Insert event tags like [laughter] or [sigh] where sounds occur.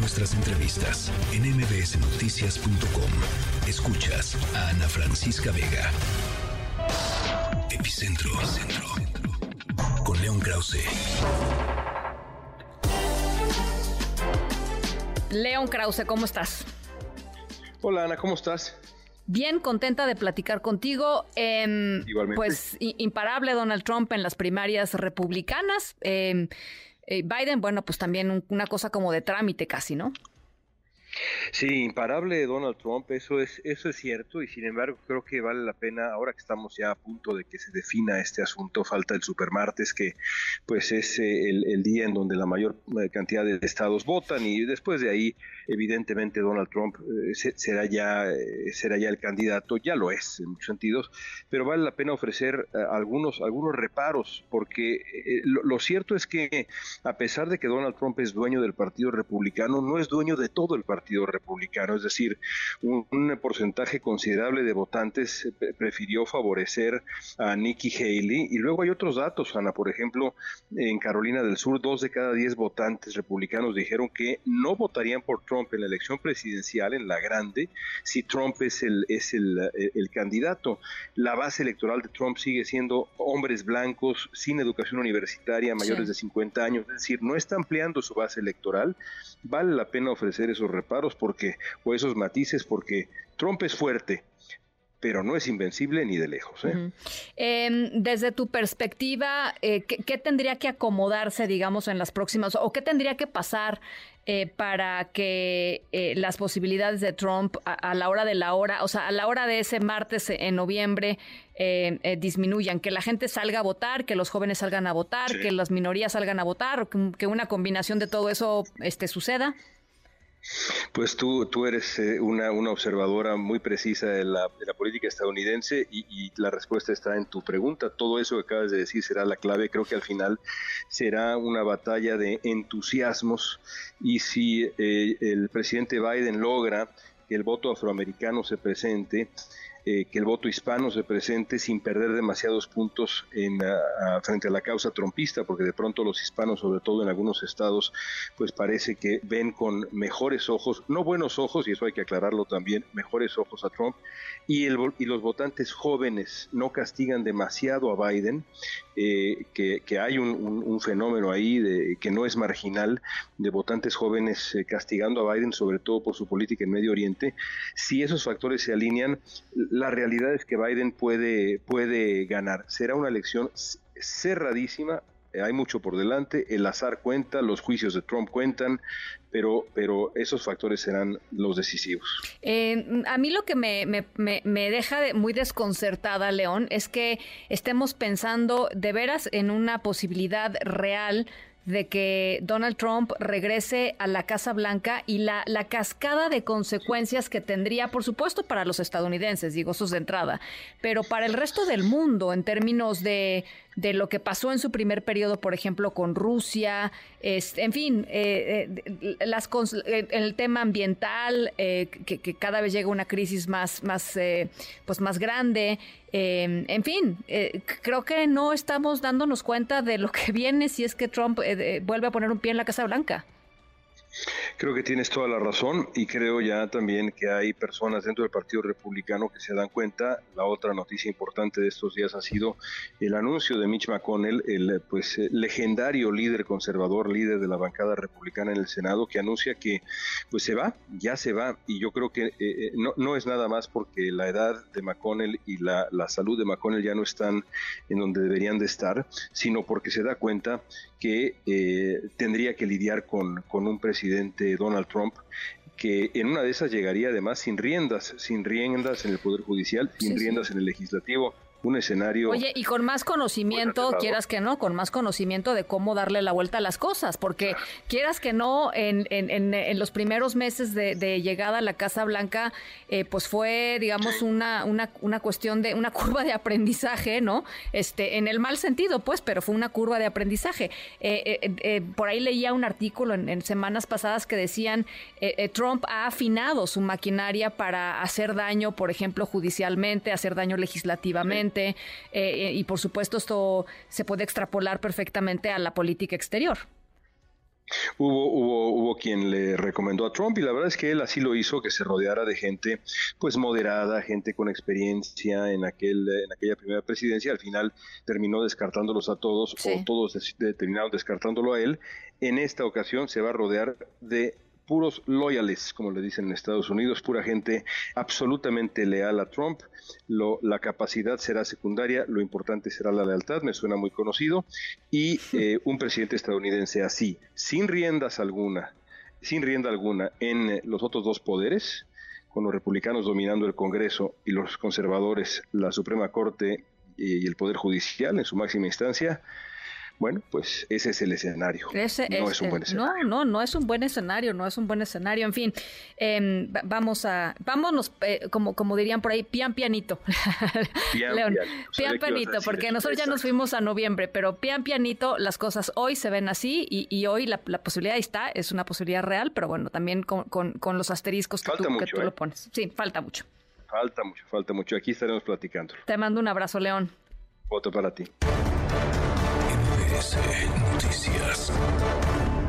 nuestras entrevistas en mbsnoticias.com. Escuchas a Ana Francisca Vega. Epicentro. Epicentro. Con León Krause. León Krause, ¿cómo estás? Hola Ana, ¿cómo estás? Bien contenta de platicar contigo. Eh, Igualmente. Pues imparable Donald Trump en las primarias republicanas. Eh, Biden, bueno, pues también una cosa como de trámite casi, ¿no? Sí, imparable Donald Trump, eso es, eso es cierto, y sin embargo creo que vale la pena, ahora que estamos ya a punto de que se defina este asunto, falta el supermartes, que pues es eh, el, día en donde la mayor eh, cantidad de estados votan, y después de ahí, evidentemente, Donald Trump eh, será, ya, será ya el candidato, ya lo es en muchos sentidos, pero vale la pena ofrecer algunos, algunos reparos, porque lo, lo cierto es que a pesar de que Donald Trump es dueño del Partido Republicano, no es dueño de todo el Partido Republicano, es decir, un, porcentaje considerable de votantes eh, prefirió favorecer a Nikki Haley. Y luego hay otros datos, Ana, por ejemplo, en Carolina del Sur, dos de cada diez votantes republicanos dijeron que no votarían por Trump en la elección presidencial, en la grande, si Trump es el, es el, eh, el candidato. La base electoral de Trump sigue siendo hombres blancos, sin educación universitaria, mayores de 50 años, es decir, no está ampliando su base electoral. Vale la pena ofrecer esos reparos porque, o esos matices porque Trump es fuerte, pero no es invencible ni de lejos. ¿eh? Em, desde tu perspectiva, eh, ¿qué, tendría que acomodarse, digamos, en las próximas, o qué tendría que pasar eh, para que las posibilidades de Trump a, la hora de la hora, o sea, a la hora de ese martes en noviembre, disminuyan? Que la gente salga a votar, que los jóvenes salgan a votar, que las minorías salgan a votar, que, que, una combinación de todo eso este, suceda. Pues tú, tú eres eh, una, una, observadora muy precisa de la, política estadounidense y, la respuesta está en tu pregunta. Todo eso que acabas de decir será la clave. Creo que al final será una batalla de entusiasmos y si eh, el presidente Biden logra que el voto afroamericano se presente, eh, que el voto hispano se presente sin perder demasiados puntos en, frente a la causa trompista, porque de pronto los hispanos, sobre todo en algunos estados, pues parece que ven con mejores ojos, no buenos ojos, y eso hay que aclararlo también, mejores ojos a Trump, y, el, y los votantes jóvenes no castigan demasiado a Biden, eh, que, hay un, fenómeno ahí de, que no es marginal de votantes jóvenes eh, castigando a Biden, sobre todo por su política en Medio Oriente, si esos factores se alinean, la realidad es que Biden puede, puede ganar. Será una elección cerradísima, eh, hay mucho por delante, el azar cuenta, los juicios de Trump cuentan, pero, pero esos factores serán los decisivos. Eh, a mí lo que me, me, me, deja muy desconcertada, León, es que estemos pensando de veras en una posibilidad real de que Donald Trump regrese a la Casa Blanca y la, la cascada de consecuencias que tendría, por supuesto, para los estadounidenses, digo, es de entrada, pero para el resto del mundo en términos de, de lo que pasó en su primer periodo, por ejemplo, con Rusia, en fin, eh, eh, las, el tema ambiental, eh, que, cada vez llega una crisis más, más, pues más grande, eh, en fin, eh, creo que no estamos dándonos cuenta de lo que [laughs] viene si es que Trump eh, vuelve a poner un pie en la Casa Blanca. Creo que tienes toda la razón y creo ya también que hay personas dentro del Partido Republicano que se dan cuenta. La otra noticia importante de estos días ha sido el anuncio de Mitch McConnell, el pues legendario líder conservador, líder de la bancada republicana en el Senado, que anuncia que pues se va, ya se va y yo creo que eh, eh, no, no, es nada más porque la edad de McConnell y la, la salud de McConnell ya no están en donde deberían de estar, sino porque se da cuenta que eh, tendría que lidiar con, con un presidente Donald Trump que en una de esas llegaría además sin riendas, sin riendas en el Poder Judicial, sin riendas en el Legislativo, un escenario. Oye, y con más conocimiento, quieras que no, con más conocimiento de cómo darle la vuelta a las cosas, porque quieras que no, en, en, en, los primeros meses de, llegada a la Casa Blanca, eh, pues fue, digamos, una, una, una cuestión de, una [laughs] curva de aprendizaje, ¿no? Este, en el mal sentido, pues, pero fue una curva de aprendizaje. Eh, eh, por ahí leía un artículo en, semanas pasadas que decían, Trump ha afinado su maquinaria para hacer daño, por ejemplo, judicialmente, hacer daño legislativamente eh, eh, y por supuesto esto se puede extrapolar perfectamente a la política exterior. Hubo, hubo, hubo quien le recomendó a Trump y la verdad es que él así lo hizo, que se rodeara de gente pues moderada, gente con experiencia en, aquel, en aquella primera presidencia. Al final terminó descartándolos a todos o todos terminaron descartándolo a él. En esta ocasión se va a rodear de puros loyales, como le dicen en Estados Unidos, pura gente absolutamente leal a Trump. Lo, la capacidad será secundaria, lo importante será la lealtad, me suena muy conocido. Y [laughs] eh, un presidente estadounidense así, sin riendas alguna, sin rienda alguna en eh, los otros dos poderes, con los republicanos dominando el Congreso y los conservadores la Suprema Corte y el Poder Judicial en su máxima instancia, bueno, pues ese es el escenario. no es, un buen escenario. No, no, no es un buen escenario, no es un buen escenario. En fin, em, vamos a, vámonos, eh, como, como dirían por ahí, pian pianito. Pian, [laughs] León, pian pianito, porque nosotros ya nos fuimos a noviembre, pero pian pianito, las cosas hoy se ven así y, hoy la, posibilidad está, es una posibilidad real, pero bueno, también con, con, los asteriscos que, tú, que tú lo ¿eh? pones. Sí, falta mucho. Falta mucho, falta mucho. Aquí estaremos platicando. Te mando un abrazo, León. Voto para ti. MBS Noticias.